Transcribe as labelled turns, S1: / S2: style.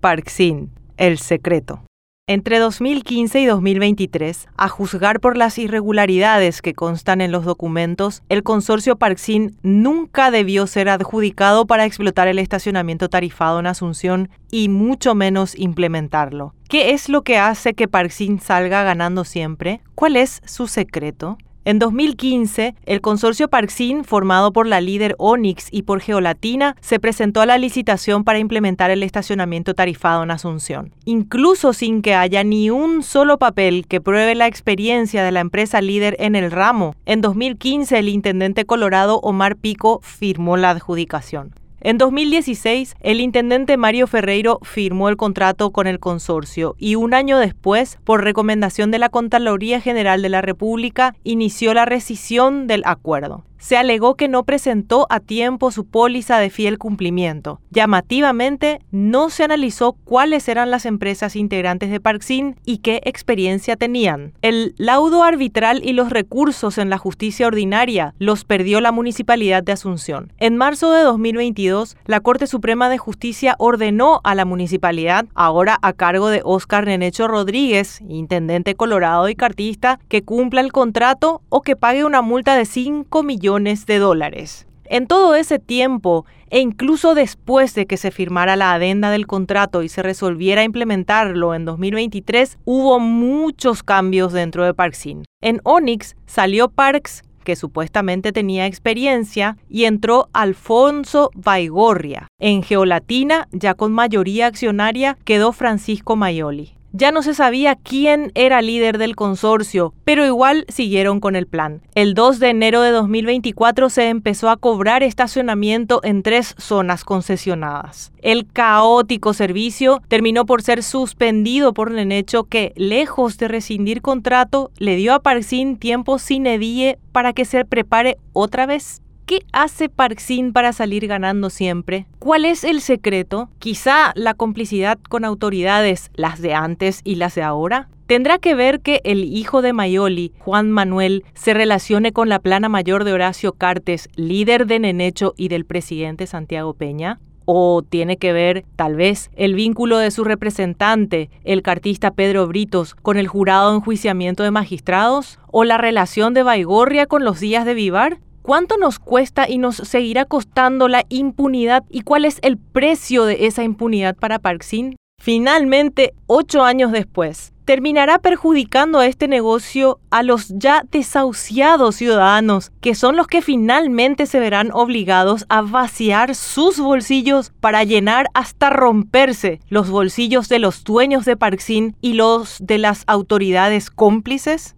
S1: Parksin, el secreto. Entre 2015 y 2023, a juzgar por las irregularidades que constan en los documentos, el consorcio Parksin nunca debió ser adjudicado para explotar el estacionamiento tarifado en Asunción y mucho menos implementarlo. ¿Qué es lo que hace que Parksin salga ganando siempre? ¿Cuál es su secreto? En 2015, el consorcio Parksin, formado por la líder Onyx y por Geolatina, se presentó a la licitación para implementar el estacionamiento tarifado en Asunción. Incluso sin que haya ni un solo papel que pruebe la experiencia de la empresa líder en el ramo, en 2015 el intendente colorado Omar Pico firmó la adjudicación. En 2016, el intendente Mario Ferreiro firmó el contrato con el consorcio y un año después, por recomendación de la Contraloría General de la República, inició la rescisión del acuerdo se alegó que no presentó a tiempo su póliza de fiel cumplimiento. Llamativamente, no se analizó cuáles eran las empresas integrantes de Parksin y qué experiencia tenían. El laudo arbitral y los recursos en la justicia ordinaria los perdió la Municipalidad de Asunción. En marzo de 2022, la Corte Suprema de Justicia ordenó a la municipalidad, ahora a cargo de Oscar Nenecho Rodríguez, intendente colorado y cartista, que cumpla el contrato o que pague una multa de 5 millones de dólares. En todo ese tiempo, e incluso después de que se firmara la adenda del contrato y se resolviera implementarlo en 2023, hubo muchos cambios dentro de Parksin. En Onyx salió Parks, que supuestamente tenía experiencia, y entró Alfonso Baigorria. En Geolatina, ya con mayoría accionaria, quedó Francisco Maioli. Ya no se sabía quién era líder del consorcio, pero igual siguieron con el plan. El 2 de enero de 2024 se empezó a cobrar estacionamiento en tres zonas concesionadas. El caótico servicio terminó por ser suspendido por hecho que, lejos de rescindir contrato, le dio a Parksin tiempo sin edie para que se prepare otra vez. ¿Qué hace Parksin para salir ganando siempre? ¿Cuál es el secreto? Quizá la complicidad con autoridades, las de antes y las de ahora. ¿Tendrá que ver que el hijo de Mayoli, Juan Manuel, se relacione con la plana mayor de Horacio Cartes, líder de Nenecho y del presidente Santiago Peña? ¿O tiene que ver, tal vez, el vínculo de su representante, el cartista Pedro Britos, con el jurado de enjuiciamiento de magistrados? ¿O la relación de Baigorria con los días de Vivar? ¿Cuánto nos cuesta y nos seguirá costando la impunidad y cuál es el precio de esa impunidad para Parksin? Finalmente, ocho años después, terminará perjudicando a este negocio a los ya desahuciados ciudadanos, que son los que finalmente se verán obligados a vaciar sus bolsillos para llenar hasta romperse los bolsillos de los dueños de Parksin y los de las autoridades cómplices?